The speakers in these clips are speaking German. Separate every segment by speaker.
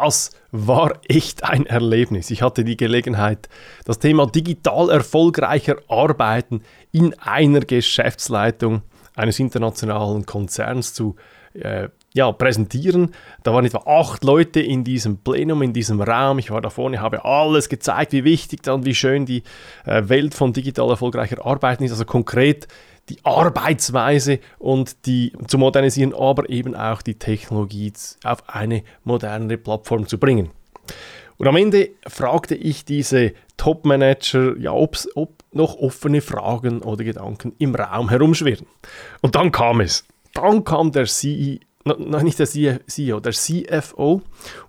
Speaker 1: das war echt ein Erlebnis. Ich hatte die Gelegenheit, das Thema digital erfolgreicher Arbeiten in einer Geschäftsleitung eines internationalen Konzerns zu äh, ja, präsentieren. Da waren etwa acht Leute in diesem Plenum, in diesem Raum. Ich war da vorne, habe alles gezeigt, wie wichtig dann, wie schön die äh, Welt von digital erfolgreicher Arbeiten ist. Also konkret die Arbeitsweise und die zu modernisieren, aber eben auch die Technologie auf eine modernere Plattform zu bringen. Und am Ende fragte ich diese Top-Manager, ja, ob noch offene Fragen oder Gedanken im Raum herumschwirren. Und dann kam es. Dann kam der CEO, nicht der CEO, der CFO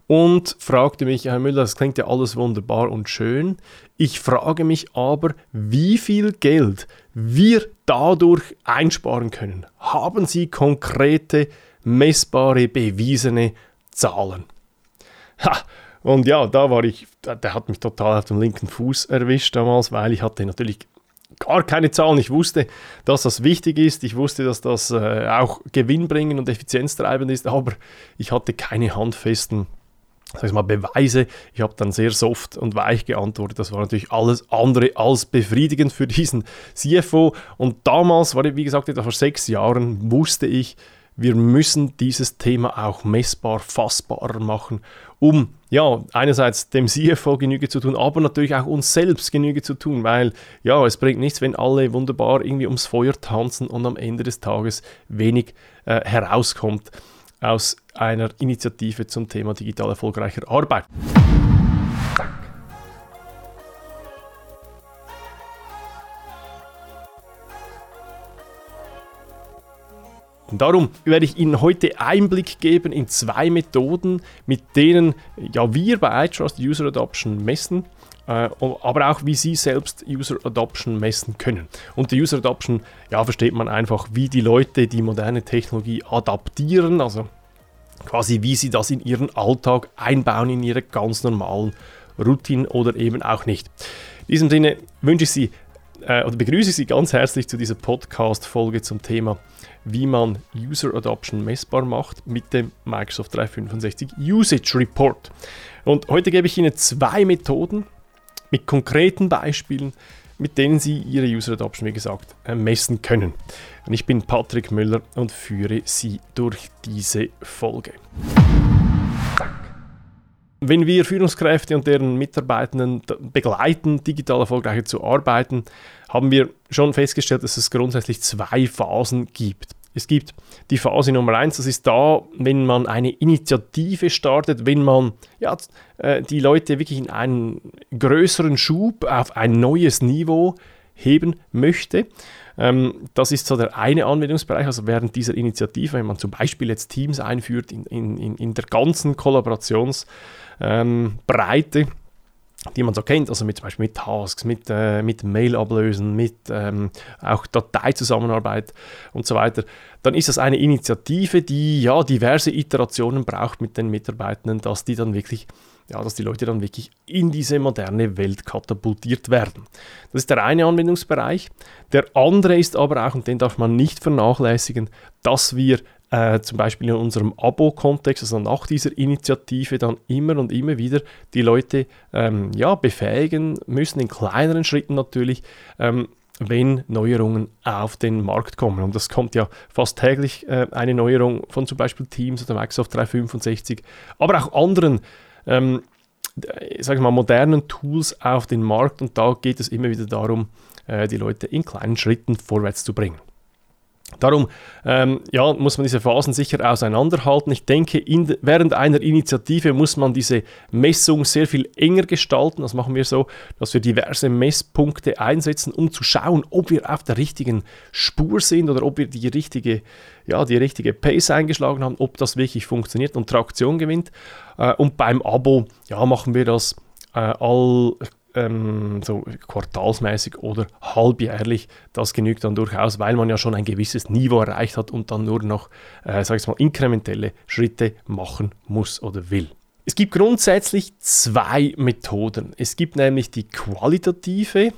Speaker 1: und fragte mich, Herr Müller, das klingt ja alles wunderbar und schön. Ich frage mich aber, wie viel Geld wir dadurch einsparen können. Haben Sie konkrete, messbare, bewiesene Zahlen? Ha, und ja, da war ich, der hat mich total auf dem linken Fuß erwischt damals, weil ich hatte natürlich gar keine Zahlen. Ich wusste, dass das wichtig ist. Ich wusste, dass das äh, auch gewinnbringend und effizienztreibend ist, aber ich hatte keine handfesten sag ich mal, Beweise. Ich habe dann sehr soft und weich geantwortet. Das war natürlich alles andere als befriedigend für diesen CFO. Und damals, war wie gesagt, etwa vor sechs Jahren, wusste ich, wir müssen dieses Thema auch messbar, fassbarer machen, um ja, einerseits dem CFO Genüge zu tun, aber natürlich auch uns selbst Genüge zu tun, weil ja, es bringt nichts, wenn alle wunderbar irgendwie ums Feuer tanzen und am Ende des Tages wenig äh, herauskommt aus einer Initiative zum Thema digital erfolgreicher Arbeit. Und darum werde ich Ihnen heute Einblick geben in zwei Methoden, mit denen ja, wir bei iTrust User Adoption messen, äh, aber auch wie Sie selbst User Adoption messen können. Und die User Adoption ja, versteht man einfach, wie die Leute die moderne Technologie adaptieren, also quasi wie sie das in ihren Alltag einbauen, in ihre ganz normalen Routinen oder eben auch nicht. In diesem Sinne wünsche ich Sie äh, oder begrüße ich Sie ganz herzlich zu dieser Podcast-Folge zum Thema, wie man User Adoption messbar macht mit dem Microsoft 365 Usage Report. Und heute gebe ich Ihnen zwei Methoden mit konkreten Beispielen, mit denen Sie Ihre User Adoption, wie gesagt, äh, messen können. Und ich bin Patrick Müller und führe Sie durch diese Folge. Wenn wir Führungskräfte und deren Mitarbeitenden begleiten, digital erfolgreicher zu arbeiten, haben wir schon festgestellt, dass es grundsätzlich zwei Phasen gibt. Es gibt die Phase Nummer eins, das ist da, wenn man eine Initiative startet, wenn man ja, äh, die Leute wirklich in einen größeren Schub auf ein neues Niveau heben möchte. Ähm, das ist so der eine Anwendungsbereich, also während dieser Initiative, wenn man zum Beispiel jetzt Teams einführt in, in, in der ganzen Kollaborationsbreite, ähm, die man so kennt, also mit zum Beispiel mit Tasks, mit, äh, mit Mail-Ablösen, mit ähm, auch Dateizusammenarbeit und so weiter, dann ist das eine Initiative, die ja diverse Iterationen braucht mit den Mitarbeitenden, dass die dann wirklich ja, dass die Leute dann wirklich in diese moderne Welt katapultiert werden. Das ist der eine Anwendungsbereich. Der andere ist aber auch, und den darf man nicht vernachlässigen, dass wir äh, zum Beispiel in unserem Abo-Kontext, also nach dieser Initiative, dann immer und immer wieder die Leute ähm, ja, befähigen müssen, in kleineren Schritten natürlich, ähm, wenn Neuerungen auf den Markt kommen. Und das kommt ja fast täglich äh, eine Neuerung von zum Beispiel Teams oder Microsoft 365, aber auch anderen ähm, sag ich mal, modernen Tools auf den Markt und da geht es immer wieder darum, äh, die Leute in kleinen Schritten vorwärts zu bringen. Darum ähm, ja, muss man diese Phasen sicher auseinanderhalten. Ich denke, in, während einer Initiative muss man diese Messung sehr viel enger gestalten. Das machen wir so, dass wir diverse Messpunkte einsetzen, um zu schauen, ob wir auf der richtigen Spur sind oder ob wir die richtige, ja, die richtige Pace eingeschlagen haben, ob das wirklich funktioniert und Traktion gewinnt. Äh, und beim Abo ja, machen wir das äh, all ähm, so quartalsmäßig oder halbjährlich, das genügt dann durchaus, weil man ja schon ein gewisses Niveau erreicht hat und dann nur noch, äh, sag ich mal, inkrementelle Schritte machen muss oder will. Es gibt grundsätzlich zwei Methoden. Es gibt nämlich die qualitative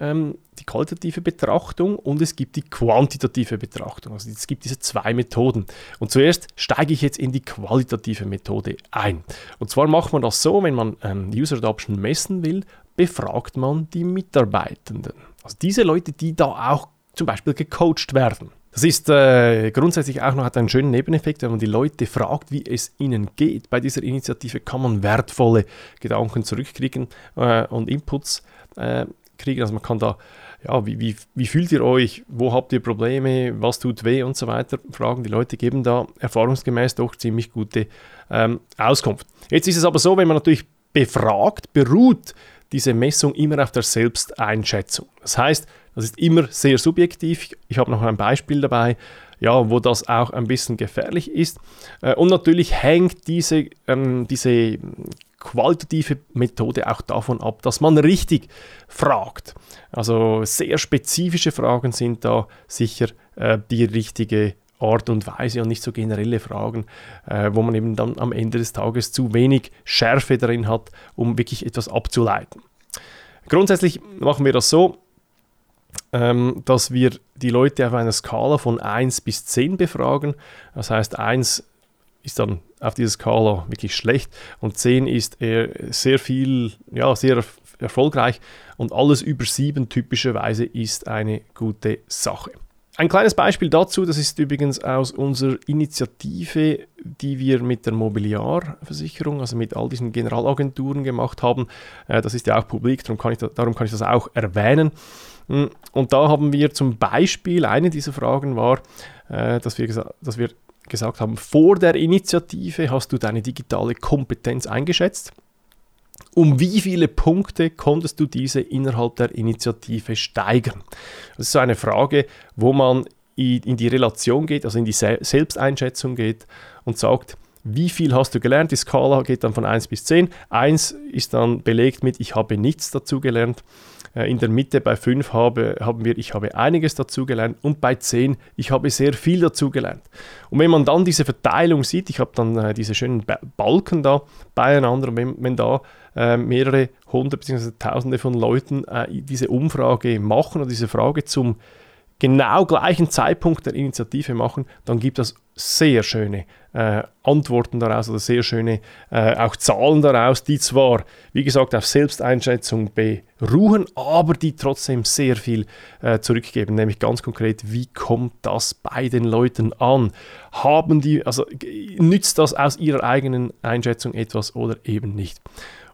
Speaker 1: ähm, die qualitative Betrachtung und es gibt die quantitative Betrachtung. Also es gibt diese zwei Methoden. Und zuerst steige ich jetzt in die qualitative Methode ein. Und zwar macht man das so, wenn man ähm, User Adoption messen will, befragt man die Mitarbeitenden. Also diese Leute, die da auch zum Beispiel gecoacht werden. Das ist äh, grundsätzlich auch noch hat einen schönen Nebeneffekt, wenn man die Leute fragt, wie es ihnen geht. Bei dieser Initiative kann man wertvolle Gedanken zurückkriegen äh, und Inputs äh, kriegen. Also man kann da, ja, wie, wie, wie fühlt ihr euch, wo habt ihr Probleme, was tut weh und so weiter fragen. Die Leute geben da erfahrungsgemäß doch ziemlich gute ähm, Auskunft. Jetzt ist es aber so, wenn man natürlich befragt, beruht diese Messung immer auf der Selbsteinschätzung. Das heißt, das ist immer sehr subjektiv. Ich habe noch ein Beispiel dabei, ja, wo das auch ein bisschen gefährlich ist. Äh, und natürlich hängt diese, ähm, diese qualitative Methode auch davon ab, dass man richtig fragt. Also sehr spezifische Fragen sind da sicher äh, die richtige Art und Weise und nicht so generelle Fragen, äh, wo man eben dann am Ende des Tages zu wenig Schärfe drin hat, um wirklich etwas abzuleiten. Grundsätzlich machen wir das so, ähm, dass wir die Leute auf einer Skala von 1 bis 10 befragen. Das heißt, 1 ist dann auf dieser Skala wirklich schlecht und 10 ist eher sehr viel, ja, sehr erfolgreich und alles über 7 typischerweise ist eine gute Sache. Ein kleines Beispiel dazu, das ist übrigens aus unserer Initiative, die wir mit der Mobiliarversicherung, also mit all diesen Generalagenturen gemacht haben. Äh, das ist ja auch publik, darum kann ich, darum kann ich das auch erwähnen. Hm, und da haben wir zum Beispiel, eine dieser Fragen war, äh, dass wir, dass wir gesagt haben, vor der Initiative hast du deine digitale Kompetenz eingeschätzt. Um wie viele Punkte konntest du diese innerhalb der Initiative steigern? Das ist so eine Frage, wo man in die Relation geht, also in die Selbsteinschätzung geht und sagt, wie viel hast du gelernt? Die Skala geht dann von 1 bis 10. 1 ist dann belegt mit, ich habe nichts dazu gelernt. Äh, in der Mitte bei 5 habe, haben wir, ich habe einiges dazugelernt und bei 10, ich habe sehr viel dazugelernt. Und wenn man dann diese Verteilung sieht, ich habe dann äh, diese schönen Balken da beieinander, wenn, wenn da äh, mehrere hundert bzw. tausende von Leuten äh, diese Umfrage machen oder diese Frage zum genau gleichen Zeitpunkt der Initiative machen, dann gibt es sehr schöne äh, Antworten daraus oder sehr schöne äh, auch Zahlen daraus, die zwar, wie gesagt, auf Selbsteinschätzung beruhen, aber die trotzdem sehr viel äh, zurückgeben, nämlich ganz konkret, wie kommt das bei den Leuten an? Haben die, also nützt das aus ihrer eigenen Einschätzung etwas oder eben nicht?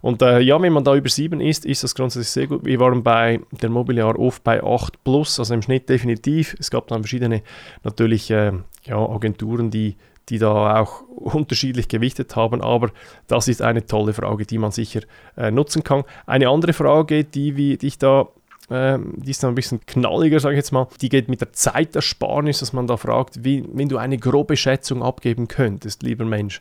Speaker 1: Und äh, ja, wenn man da über 7 ist, ist das grundsätzlich sehr gut. Wir waren bei der Mobiliar oft bei 8 plus, also im Schnitt definitiv. Es gab dann verschiedene natürlich äh, ja, Agenturen, die, die da auch unterschiedlich gewichtet haben, aber das ist eine tolle Frage, die man sicher äh, nutzen kann. Eine andere Frage, die, wie, die ich da ähm, die ist dann ein bisschen knalliger, sage ich jetzt mal. Die geht mit der Zeitersparnis, dass man da fragt, wie, wenn du eine grobe Schätzung abgeben könntest, lieber Mensch,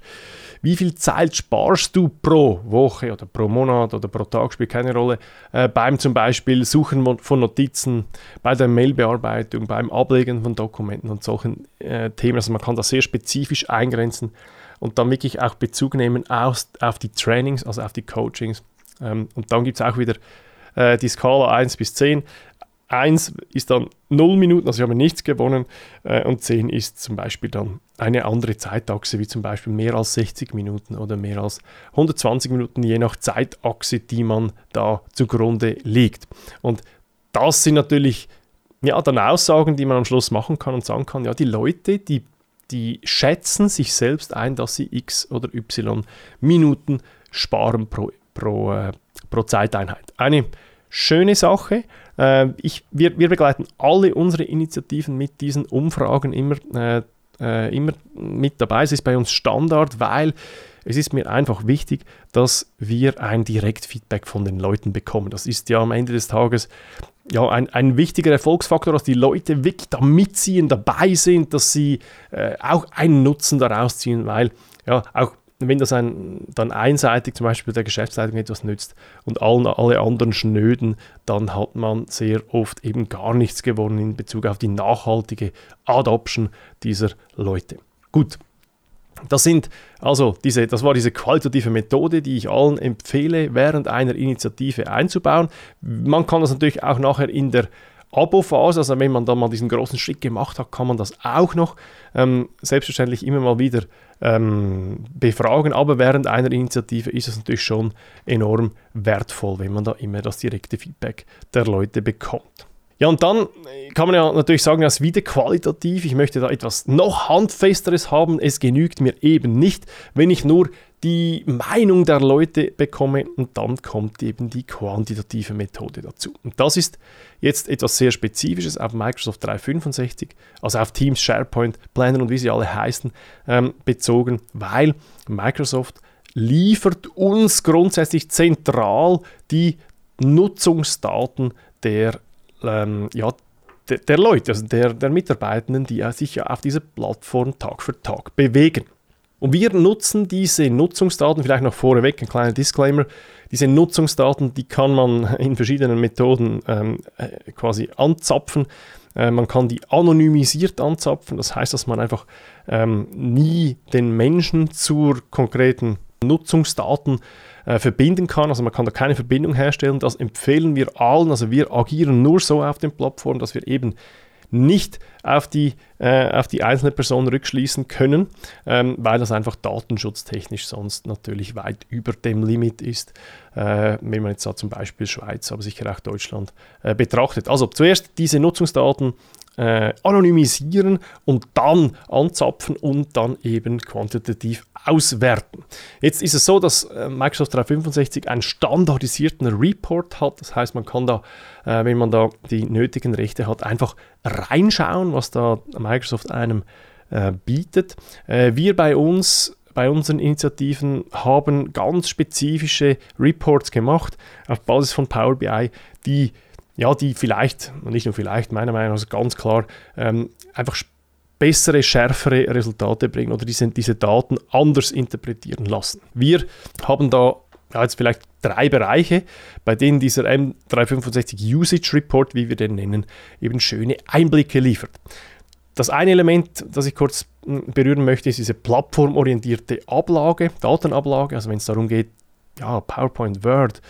Speaker 1: wie viel Zeit sparst du pro Woche oder pro Monat oder pro Tag, spielt keine Rolle, äh, beim zum Beispiel Suchen von Notizen, bei der Mailbearbeitung, beim Ablegen von Dokumenten und solchen äh, Themen. Also man kann das sehr spezifisch eingrenzen und dann wirklich auch Bezug nehmen aus, auf die Trainings, also auf die Coachings. Ähm, und dann gibt es auch wieder äh, die Skala 1 bis 10. 1 ist dann 0 Minuten, also ich habe nichts gewonnen, äh, und 10 ist zum Beispiel dann eine andere Zeitachse, wie zum Beispiel mehr als 60 Minuten oder mehr als 120 Minuten, je nach Zeitachse, die man da zugrunde liegt. Und das sind natürlich ja, dann Aussagen, die man am Schluss machen kann und sagen kann, ja, die Leute, die, die schätzen sich selbst ein, dass sie x oder y Minuten sparen pro, pro, äh, pro Zeiteinheit. Eine schöne Sache. Äh, ich, wir, wir begleiten alle unsere Initiativen mit diesen Umfragen immer, äh, äh, immer mit dabei. Es ist bei uns Standard, weil es ist mir einfach wichtig, dass wir ein Direktfeedback von den Leuten bekommen. Das ist ja am Ende des Tages ja, ein, ein wichtiger Erfolgsfaktor, dass die Leute wirklich da mitziehen, dabei sind, dass sie äh, auch einen Nutzen daraus ziehen, weil ja, auch wenn das ein, dann einseitig zum Beispiel der Geschäftsleitung etwas nützt und allen, alle anderen schnöden, dann hat man sehr oft eben gar nichts gewonnen in Bezug auf die nachhaltige Adoption dieser Leute. Gut, Das sind also diese, das war diese qualitative Methode, die ich allen empfehle, während einer Initiative einzubauen. Man kann das natürlich auch nachher in der Abo-Phase, also wenn man dann mal diesen großen Schritt gemacht hat, kann man das auch noch ähm, selbstverständlich immer mal wieder ähm, befragen. Aber während einer Initiative ist es natürlich schon enorm wertvoll, wenn man da immer das direkte Feedback der Leute bekommt. Ja, und dann kann man ja natürlich sagen, das ist wieder qualitativ. Ich möchte da etwas noch handfesteres haben. Es genügt mir eben nicht, wenn ich nur die Meinung der Leute bekomme und dann kommt eben die quantitative Methode dazu. Und das ist jetzt etwas sehr Spezifisches auf Microsoft 365, also auf Teams, SharePoint, Planner und wie sie alle heißen, ähm, bezogen, weil Microsoft liefert uns grundsätzlich zentral die Nutzungsdaten der ähm, ja, der, der, Leute, also der, der Mitarbeitenden, die sich auf dieser Plattform Tag für Tag bewegen. Und wir nutzen diese Nutzungsdaten, vielleicht noch vorweg ein kleiner Disclaimer, diese Nutzungsdaten, die kann man in verschiedenen Methoden ähm, äh, quasi anzapfen. Äh, man kann die anonymisiert anzapfen, das heißt, dass man einfach ähm, nie den Menschen zur konkreten Nutzungsdaten äh, verbinden kann. Also man kann da keine Verbindung herstellen. Das empfehlen wir allen. Also wir agieren nur so auf den Plattformen, dass wir eben nicht auf die, äh, auf die einzelne Person rückschließen können, ähm, weil das einfach datenschutztechnisch sonst natürlich weit über dem Limit ist, äh, wenn man jetzt da zum Beispiel Schweiz, aber sicher auch Deutschland äh, betrachtet. Also zuerst diese Nutzungsdaten äh, anonymisieren und dann anzapfen und dann eben quantitativ auswerten. Jetzt ist es so, dass äh, Microsoft 365 einen standardisierten Report hat. Das heißt, man kann da, äh, wenn man da die nötigen Rechte hat, einfach reinschauen, was da Microsoft einem äh, bietet. Äh, wir bei uns bei unseren Initiativen haben ganz spezifische Reports gemacht auf Basis von Power BI, die ja, die vielleicht, und nicht nur vielleicht, meiner Meinung nach ganz klar, ähm, einfach bessere, schärfere Resultate bringen oder diese, diese Daten anders interpretieren lassen. Wir haben da ja, jetzt vielleicht drei Bereiche, bei denen dieser M365 Usage Report, wie wir den nennen, eben schöne Einblicke liefert. Das eine Element, das ich kurz hm, berühren möchte, ist diese plattformorientierte Ablage, Datenablage, also wenn es darum geht, ja, PowerPoint, Word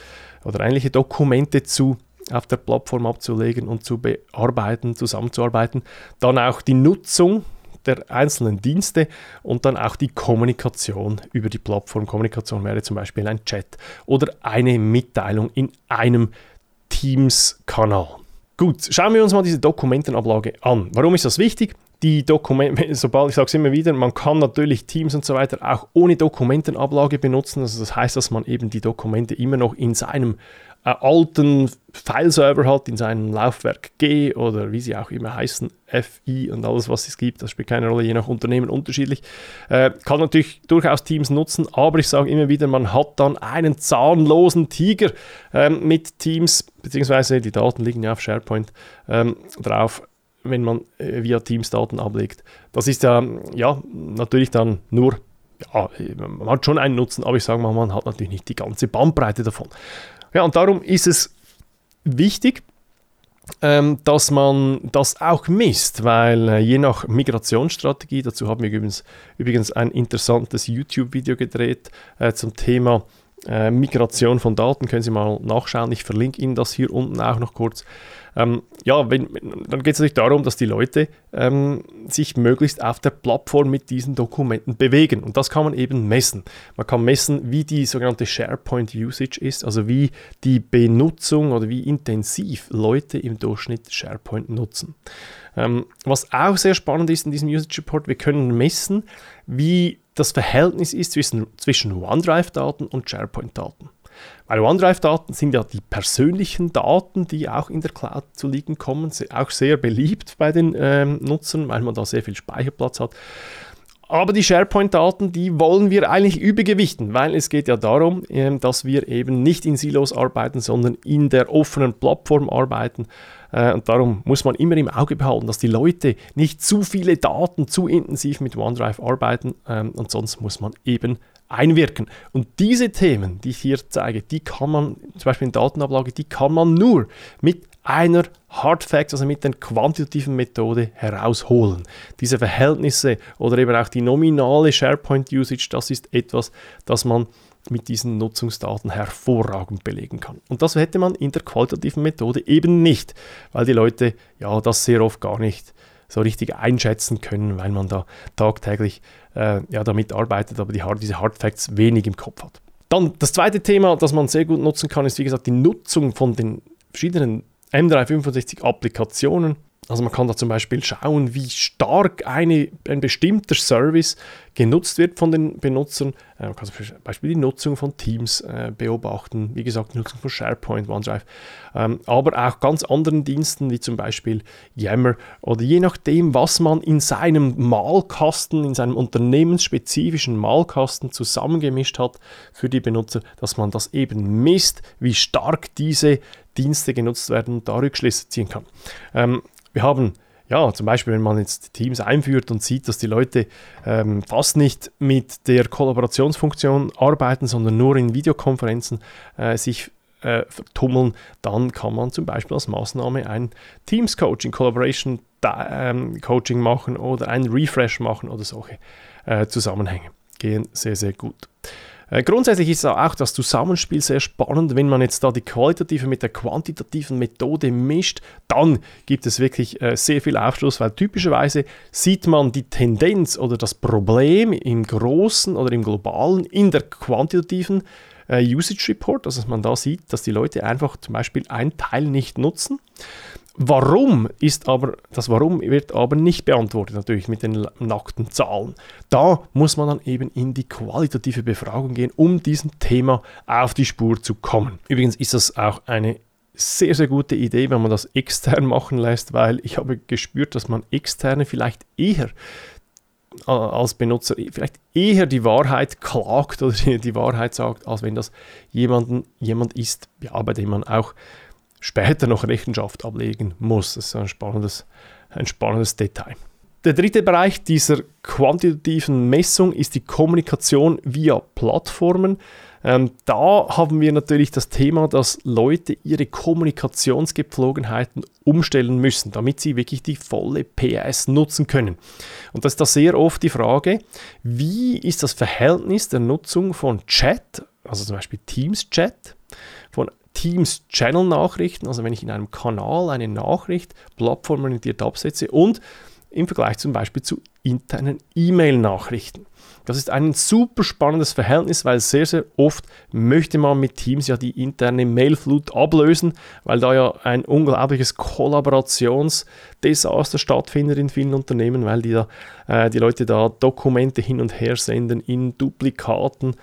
Speaker 1: oder ähnliche Dokumente zu auf der Plattform abzulegen und zu bearbeiten, zusammenzuarbeiten. Dann auch die Nutzung der einzelnen Dienste und dann auch die Kommunikation über die Plattform. Kommunikation wäre zum Beispiel ein Chat oder eine Mitteilung in einem Teams-Kanal. Gut, schauen wir uns mal diese Dokumentenablage an. Warum ist das wichtig? Die Dokumente, sobald ich sage es immer wieder, man kann natürlich Teams und so weiter auch ohne Dokumentenablage benutzen. Also das heißt, dass man eben die Dokumente immer noch in seinem äh, alten Fileserver hat, in seinem Laufwerk G oder wie sie auch immer heißen, FI und alles, was es gibt. Das spielt keine Rolle, je nach Unternehmen unterschiedlich. Äh, kann natürlich durchaus Teams nutzen, aber ich sage immer wieder, man hat dann einen zahnlosen Tiger ähm, mit Teams, beziehungsweise die Daten liegen ja auf SharePoint ähm, drauf wenn man äh, via Teams Daten ablegt. Das ist ja, ja natürlich dann nur ja, man hat schon einen Nutzen, aber ich sage mal, man hat natürlich nicht die ganze Bandbreite davon. Ja, und darum ist es wichtig, ähm, dass man das auch misst, weil äh, je nach Migrationsstrategie, dazu haben wir übrigens, übrigens ein interessantes YouTube-Video gedreht äh, zum Thema äh, Migration von Daten, können Sie mal nachschauen, ich verlinke Ihnen das hier unten auch noch kurz. Ähm, ja, wenn, dann geht es natürlich darum, dass die Leute ähm, sich möglichst auf der Plattform mit diesen Dokumenten bewegen. Und das kann man eben messen. Man kann messen, wie die sogenannte SharePoint Usage ist, also wie die Benutzung oder wie intensiv Leute im Durchschnitt SharePoint nutzen. Ähm, was auch sehr spannend ist in diesem Usage Report, wir können messen, wie das Verhältnis ist zwischen, zwischen OneDrive-Daten und SharePoint-Daten. Weil OneDrive-Daten sind ja die persönlichen Daten, die auch in der Cloud zu liegen kommen, auch sehr beliebt bei den ähm, Nutzern, weil man da sehr viel Speicherplatz hat. Aber die SharePoint-Daten, die wollen wir eigentlich übergewichten, weil es geht ja darum, ähm, dass wir eben nicht in Silos arbeiten, sondern in der offenen Plattform arbeiten. Äh, und darum muss man immer im Auge behalten, dass die Leute nicht zu viele Daten zu intensiv mit OneDrive arbeiten. Ähm, und sonst muss man eben einwirken. Und diese Themen, die ich hier zeige, die kann man, zum Beispiel in Datenablage, die kann man nur mit einer Hard Facts, also mit der quantitativen Methode herausholen. Diese Verhältnisse oder eben auch die nominale SharePoint Usage, das ist etwas, das man mit diesen Nutzungsdaten hervorragend belegen kann. Und das hätte man in der qualitativen Methode eben nicht, weil die Leute ja das sehr oft gar nicht so richtig einschätzen können, weil man da tagtäglich äh, ja, damit arbeitet, aber die, diese Hard Facts wenig im Kopf hat. Dann das zweite Thema, das man sehr gut nutzen kann, ist wie gesagt die Nutzung von den verschiedenen M365 Applikationen. Also man kann da zum Beispiel schauen, wie stark eine, ein bestimmter Service genutzt wird von den Benutzern. Äh, man kann zum Beispiel die Nutzung von Teams äh, beobachten, wie gesagt, die Nutzung von SharePoint, OneDrive, ähm, aber auch ganz anderen Diensten wie zum Beispiel Yammer oder je nachdem, was man in seinem Malkasten, in seinem unternehmensspezifischen Malkasten zusammengemischt hat für die Benutzer, dass man das eben misst, wie stark diese Dienste genutzt werden und da Rückschlüsse ziehen kann. Ähm, wir haben ja, zum Beispiel, wenn man jetzt Teams einführt und sieht, dass die Leute ähm, fast nicht mit der Kollaborationsfunktion arbeiten, sondern nur in Videokonferenzen äh, sich äh, tummeln, dann kann man zum Beispiel als Maßnahme ein Teams-Coaching, Collaboration ähm, machen oder ein Refresh machen oder solche äh, Zusammenhänge. Gehen sehr, sehr gut. Äh, grundsätzlich ist auch das Zusammenspiel sehr spannend. Wenn man jetzt da die qualitative mit der quantitativen Methode mischt, dann gibt es wirklich äh, sehr viel Aufschluss, weil typischerweise sieht man die Tendenz oder das Problem im Großen oder im Globalen in der quantitativen äh, Usage Report, also dass man da sieht, dass die Leute einfach zum Beispiel ein Teil nicht nutzen. Warum ist aber, das Warum wird aber nicht beantwortet, natürlich mit den nackten Zahlen. Da muss man dann eben in die qualitative Befragung gehen, um diesem Thema auf die Spur zu kommen. Übrigens ist das auch eine sehr, sehr gute Idee, wenn man das extern machen lässt, weil ich habe gespürt, dass man externe vielleicht eher als Benutzer vielleicht eher die Wahrheit klagt oder die Wahrheit sagt, als wenn das jemanden, jemand ist, ja, bei dem man auch später noch Rechenschaft ablegen muss. Das ist ein spannendes, ein spannendes Detail. Der dritte Bereich dieser quantitativen Messung ist die Kommunikation via Plattformen. Ähm, da haben wir natürlich das Thema, dass Leute ihre Kommunikationsgepflogenheiten umstellen müssen, damit sie wirklich die volle PS nutzen können. Und das ist da sehr oft die Frage, wie ist das Verhältnis der Nutzung von Chat, also zum Beispiel Teams Chat, von Teams Channel Nachrichten, also wenn ich in einem Kanal eine Nachricht plattformorientiert absetze und im Vergleich zum Beispiel zu internen E-Mail-Nachrichten. Das ist ein super spannendes Verhältnis, weil sehr, sehr oft möchte man mit Teams ja die interne Mailflut ablösen, weil da ja ein unglaubliches Kollaborationsdesaster stattfindet in vielen Unternehmen, weil die, da, äh, die Leute da Dokumente hin und her senden in Duplikaten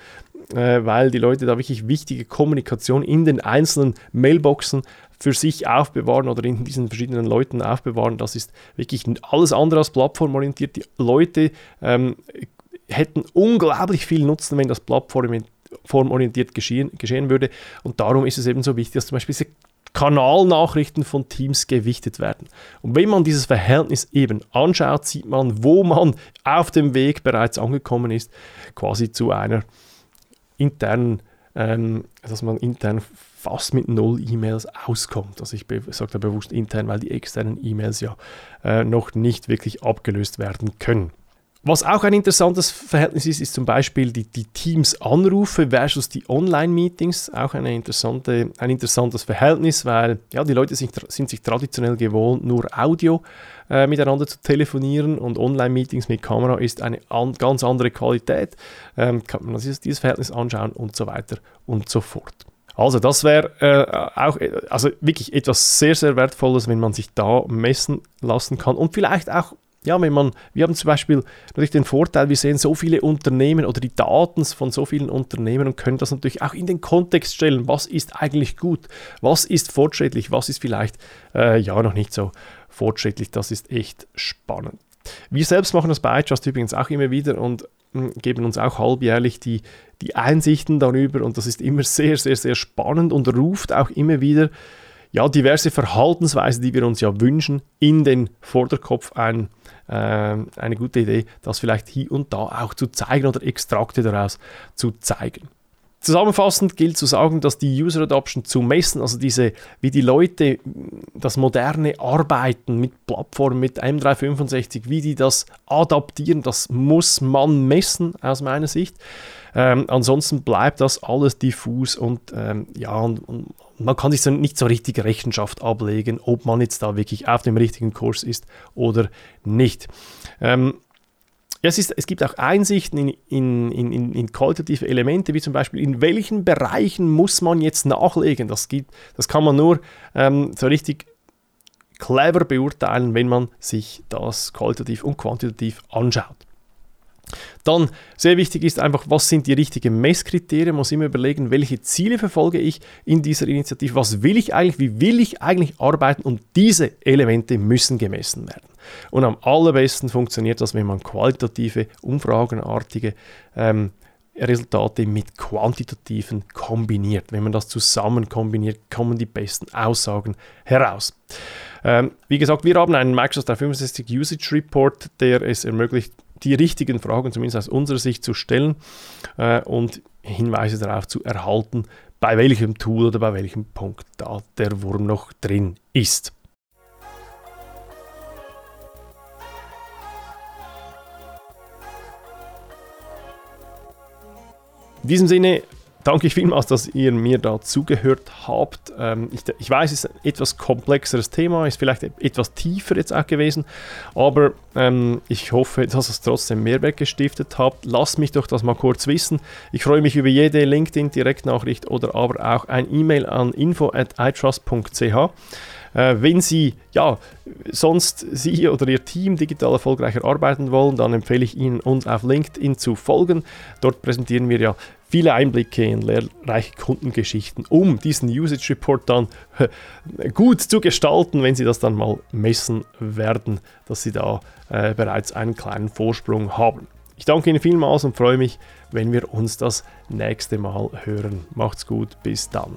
Speaker 1: äh, weil die Leute da wirklich wichtige Kommunikation in den einzelnen Mailboxen für sich aufbewahren oder in diesen verschiedenen Leuten aufbewahren. Das ist wirklich alles andere als plattformorientiert. Die Leute ähm, hätten unglaublich viel Nutzen, wenn das plattformorientiert geschehen, geschehen würde. Und darum ist es eben so wichtig, dass zum Beispiel diese Kanalnachrichten von Teams gewichtet werden. Und wenn man dieses Verhältnis eben anschaut, sieht man, wo man auf dem Weg bereits angekommen ist, quasi zu einer intern, ähm, dass man intern fast mit null E-Mails auskommt. Also ich sage da bewusst intern, weil die externen E-Mails ja äh, noch nicht wirklich abgelöst werden können. Was auch ein interessantes Verhältnis ist, ist zum Beispiel die, die Teams-Anrufe versus die Online-Meetings. Auch eine interessante, ein interessantes Verhältnis, weil ja, die Leute sind, sind sich traditionell gewohnt, nur Audio äh, miteinander zu telefonieren und Online-Meetings mit Kamera ist eine an, ganz andere Qualität. Ähm, kann man dieses, dieses Verhältnis anschauen und so weiter und so fort. Also das wäre äh, auch also wirklich etwas sehr, sehr Wertvolles, wenn man sich da messen lassen kann und vielleicht auch ja, wenn man, wir haben zum Beispiel natürlich den Vorteil, wir sehen so viele Unternehmen oder die Daten von so vielen Unternehmen und können das natürlich auch in den Kontext stellen. Was ist eigentlich gut? Was ist fortschrittlich? Was ist vielleicht äh, ja noch nicht so fortschrittlich? Das ist echt spannend. Wir selbst machen das bei iTrust übrigens auch immer wieder und hm, geben uns auch halbjährlich die, die Einsichten darüber und das ist immer sehr, sehr, sehr spannend und ruft auch immer wieder ja, diverse Verhaltensweisen, die wir uns ja wünschen, in den Vorderkopf ein, äh, eine gute Idee, das vielleicht hier und da auch zu zeigen oder Extrakte daraus zu zeigen. Zusammenfassend gilt zu sagen, dass die User Adoption zu messen, also diese, wie die Leute das moderne Arbeiten mit Plattformen, mit M365, wie die das adaptieren, das muss man messen aus meiner Sicht. Ähm, ansonsten bleibt das alles diffus und ähm, ja, und, und man kann sich so nicht so richtig Rechenschaft ablegen, ob man jetzt da wirklich auf dem richtigen Kurs ist oder nicht. Ähm, es, ist, es gibt auch Einsichten in, in, in, in, qualitative Elemente, wie zum Beispiel, in welchen Bereichen muss man jetzt nachlegen. Das, gibt, das kann man nur ähm, so richtig clever beurteilen, wenn man sich das qualitativ und quantitativ anschaut. Dann sehr wichtig ist einfach, was sind die richtigen Messkriterien? Man muss immer überlegen, welche Ziele verfolge ich in dieser Initiative, was will ich eigentlich, wie will ich eigentlich arbeiten und diese Elemente müssen gemessen werden. Und am allerbesten funktioniert das, wenn man qualitative, umfragenartige ähm, Resultate mit quantitativen kombiniert. Wenn man das zusammen kombiniert, kommen die besten Aussagen heraus. Ähm, wie gesagt, wir haben einen Microsoft 365 Usage Report, der es ermöglicht, die richtigen Fragen zumindest aus unserer Sicht zu stellen äh, und Hinweise darauf zu erhalten, bei welchem Tool oder bei welchem Punkt da der Wurm noch drin ist. In diesem Sinne danke ich vielmals, dass ihr mir da zugehört habt. Ähm, ich, ich, weiß, es ist ein etwas komplexeres Thema, ist vielleicht etwas tiefer jetzt auch gewesen, aber ähm, ich hoffe, dass es trotzdem Mehrwert gestiftet habt. Lasst mich doch das mal kurz wissen. Ich freue mich über jede LinkedIn-Direktnachricht oder aber auch ein E-Mail an info at itrust.ch. Äh, wenn Sie ja, sonst Sie oder Ihr Team digital erfolgreicher arbeiten wollen, dann empfehle ich Ihnen, uns auf LinkedIn zu folgen. Dort präsentieren wir ja viele Einblicke in lehrreiche Kundengeschichten, um diesen Usage Report dann gut zu gestalten, wenn Sie das dann mal messen werden, dass Sie da äh, bereits einen kleinen Vorsprung haben. Ich danke Ihnen vielmals und freue mich, wenn wir uns das nächste Mal hören. Macht's gut, bis dann.